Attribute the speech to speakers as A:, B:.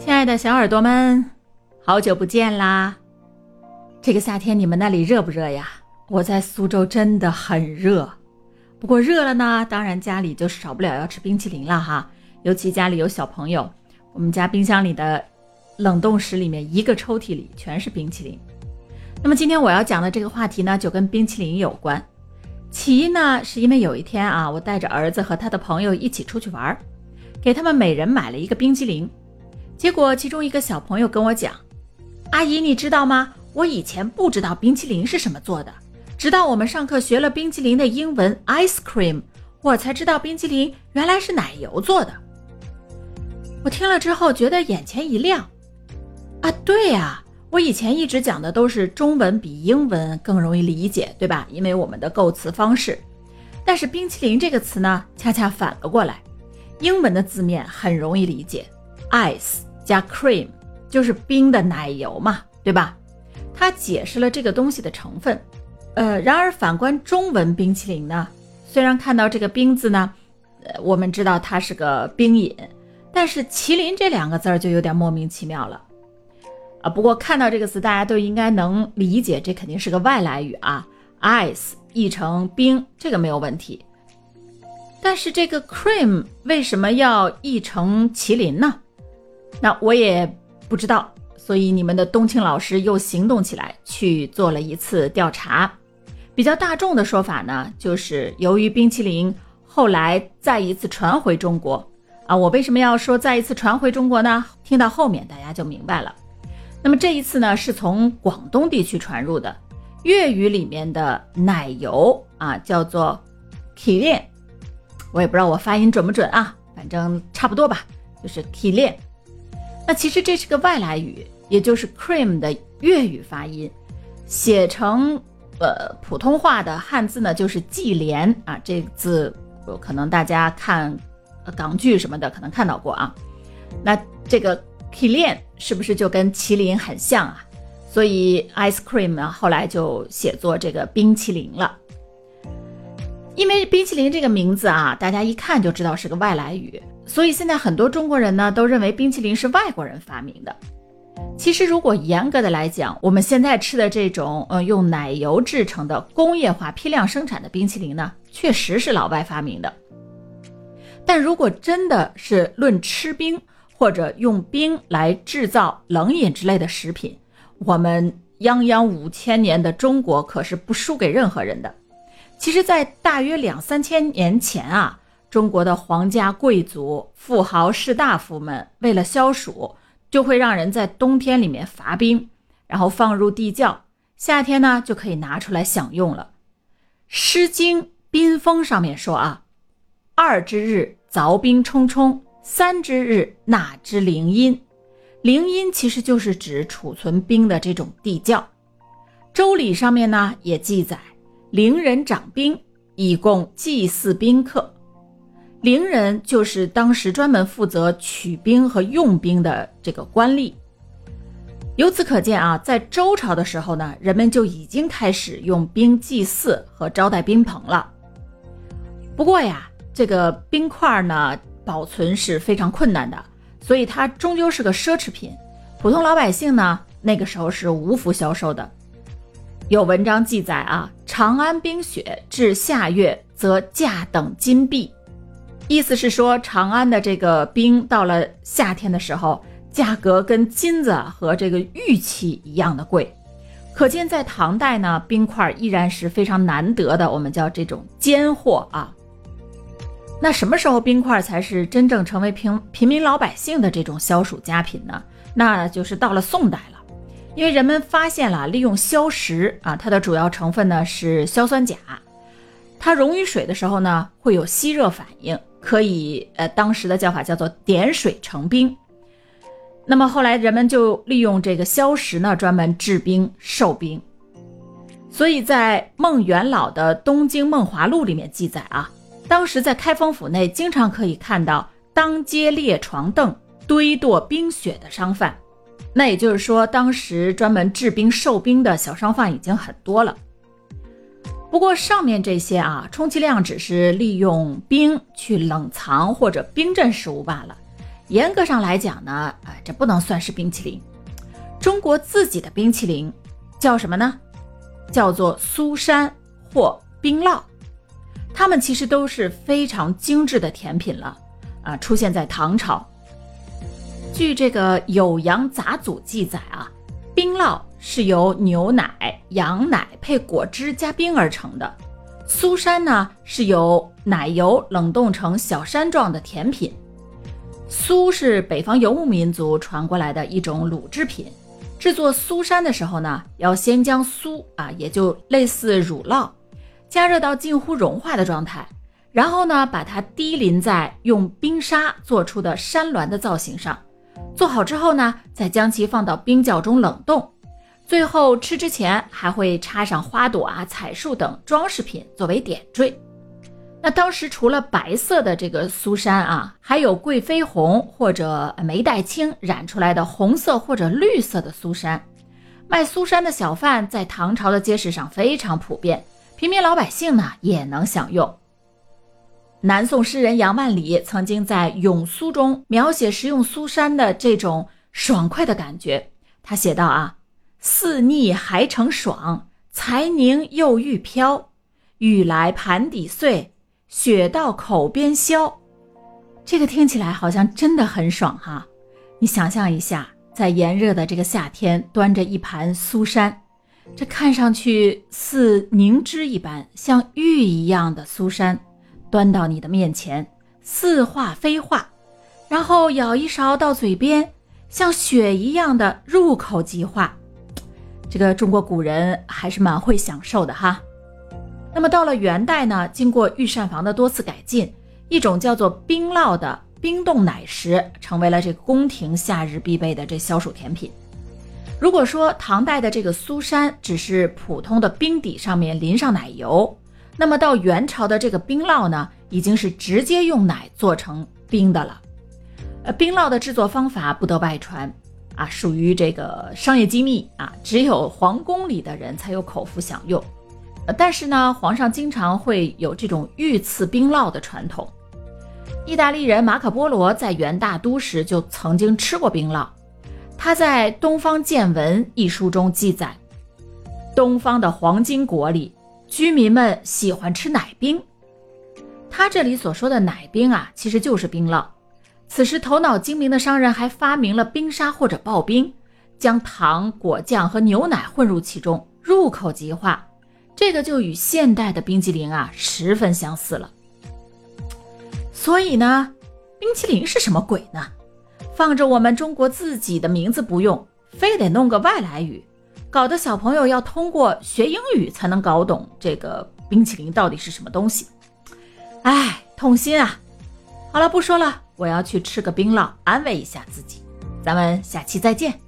A: 亲爱的小耳朵们，好久不见啦！这个夏天你们那里热不热呀？我在苏州真的很热，不过热了呢，当然家里就少不了要吃冰淇淋了哈。尤其家里有小朋友，我们家冰箱里的冷冻室里面一个抽屉里全是冰淇淋。那么今天我要讲的这个话题呢，就跟冰淇淋有关。起因呢，是因为有一天啊，我带着儿子和他的朋友一起出去玩，给他们每人买了一个冰激凌。结果其中一个小朋友跟我讲：“阿姨，你知道吗？我以前不知道冰淇淋是什么做的，直到我们上课学了冰淇淋的英文 ice cream，我才知道冰淇淋原来是奶油做的。”我听了之后觉得眼前一亮，啊，对呀。我以前一直讲的都是中文比英文更容易理解，对吧？因为我们的构词方式。但是冰淇淋这个词呢，恰恰反了过来。英文的字面很容易理解，ice 加 cream 就是冰的奶油嘛，对吧？它解释了这个东西的成分。呃，然而反观中文冰淇淋呢，虽然看到这个冰字呢，呃，我们知道它是个冰饮，但是麒麟这两个字儿就有点莫名其妙了。啊，不过看到这个词，大家都应该能理解，这肯定是个外来语啊。ice 译成冰，这个没有问题。但是这个 cream 为什么要译成麒麟呢？那我也不知道。所以你们的冬青老师又行动起来，去做了一次调查。比较大众的说法呢，就是由于冰淇淋后来再一次传回中国啊。我为什么要说再一次传回中国呢？听到后面大家就明白了。那么这一次呢，是从广东地区传入的粤语里面的奶油啊，叫做 k i l n 我也不知道我发音准不准啊，反正差不多吧，就是 k i l n 那其实这是个外来语，也就是 cream 的粤语发音，写成呃普通话的汉字呢，就是季莲啊，这个字可能大家看港剧什么的可能看到过啊，那这个。“kilian” 是不是就跟麒麟很像啊？所以 ice cream 呢，后来就写作这个冰淇淋了。因为冰淇淋这个名字啊，大家一看就知道是个外来语，所以现在很多中国人呢都认为冰淇淋是外国人发明的。其实如果严格的来讲，我们现在吃的这种呃用奶油制成的工业化批量生产的冰淇淋呢，确实是老外发明的。但如果真的是论吃冰，或者用冰来制造冷饮之类的食品，我们泱泱五千年的中国可是不输给任何人的。其实，在大约两三千年前啊，中国的皇家贵族、富豪、士大夫们为了消暑，就会让人在冬天里面伐冰，然后放入地窖，夏天呢就可以拿出来享用了。《诗经·宾风》上面说啊：“二之日，凿冰冲冲。”三之日，纳之陵阴。陵阴其实就是指储存冰的这种地窖。周礼上面呢也记载，陵人掌冰，以供祭祀宾客。陵人就是当时专门负责取冰和用冰的这个官吏。由此可见啊，在周朝的时候呢，人们就已经开始用冰祭祀和招待宾朋了。不过呀，这个冰块呢。保存是非常困难的，所以它终究是个奢侈品。普通老百姓呢，那个时候是无福消受的。有文章记载啊，长安冰雪至夏月，则价等金币。意思是说，长安的这个冰到了夏天的时候，价格跟金子和这个玉器一样的贵。可见在唐代呢，冰块依然是非常难得的，我们叫这种尖货啊。那什么时候冰块才是真正成为平平民老百姓的这种消暑佳品呢？那就是到了宋代了，因为人们发现了利用硝石啊，它的主要成分呢是硝酸钾，它溶于水的时候呢会有吸热反应，可以呃当时的叫法叫做点水成冰。那么后来人们就利用这个硝石呢专门制冰售冰，所以在孟元老的《东京梦华录》里面记载啊。当时在开封府内，经常可以看到当街列床凳、堆垛冰雪的商贩。那也就是说，当时专门制冰售冰的小商贩已经很多了。不过上面这些啊，充其量只是利用冰去冷藏或者冰镇食物罢了，严格上来讲呢，啊，这不能算是冰淇淋。中国自己的冰淇淋叫什么呢？叫做苏山或冰酪。它们其实都是非常精致的甜品了，啊，出现在唐朝。据这个《酉阳杂俎》记载啊，冰酪是由牛奶、羊奶配果汁加冰而成的。苏山呢，是由奶油冷冻成小山状的甜品。苏是北方游牧民族传过来的一种乳制品。制作苏山的时候呢，要先将苏啊，也就类似乳酪，加热到近乎融化的状态，然后呢，把它滴淋在用冰沙做出的山峦的造型上。做好之后呢，再将其放到冰窖中冷冻。最后吃之前还会插上花朵啊、彩树等装饰品作为点缀。那当时除了白色的这个苏珊啊，还有贵妃红或者梅黛青染出来的红色或者绿色的苏珊。卖苏珊的小贩在唐朝的街市上非常普遍，平民老百姓呢也能享用。南宋诗人杨万里曾经在《咏苏》中描写食用苏珊的这种爽快的感觉。他写道啊：“似腻还成爽，才凝又欲飘，雨来盘底碎。”雪到口边消，这个听起来好像真的很爽哈！你想象一下，在炎热的这个夏天，端着一盘苏珊，这看上去似凝脂一般，像玉一样的苏珊，端到你的面前，似化非化，然后舀一勺到嘴边，像雪一样的入口即化。这个中国古人还是蛮会享受的哈。那么到了元代呢，经过御膳房的多次改进，一种叫做冰酪的冰冻奶食成为了这个宫廷夏日必备的这消暑甜品。如果说唐代的这个苏珊只是普通的冰底上面淋上奶油，那么到元朝的这个冰酪呢，已经是直接用奶做成冰的了。呃，冰酪的制作方法不得外传啊，属于这个商业机密啊，只有皇宫里的人才有口福享用。但是呢，皇上经常会有这种御赐冰酪的传统。意大利人马可波罗在元大都时就曾经吃过冰酪。他在《东方见闻》一书中记载，东方的黄金国里，居民们喜欢吃奶冰。他这里所说的奶冰啊，其实就是冰酪。此时，头脑精明的商人还发明了冰沙或者刨冰，将糖、果酱和牛奶混入其中，入口即化。这个就与现代的冰激凌啊十分相似了。所以呢，冰淇淋是什么鬼呢？放着我们中国自己的名字不用，非得弄个外来语，搞得小朋友要通过学英语才能搞懂这个冰淇淋到底是什么东西。哎，痛心啊！好了，不说了，我要去吃个冰酪，安慰一下自己。咱们下期再见。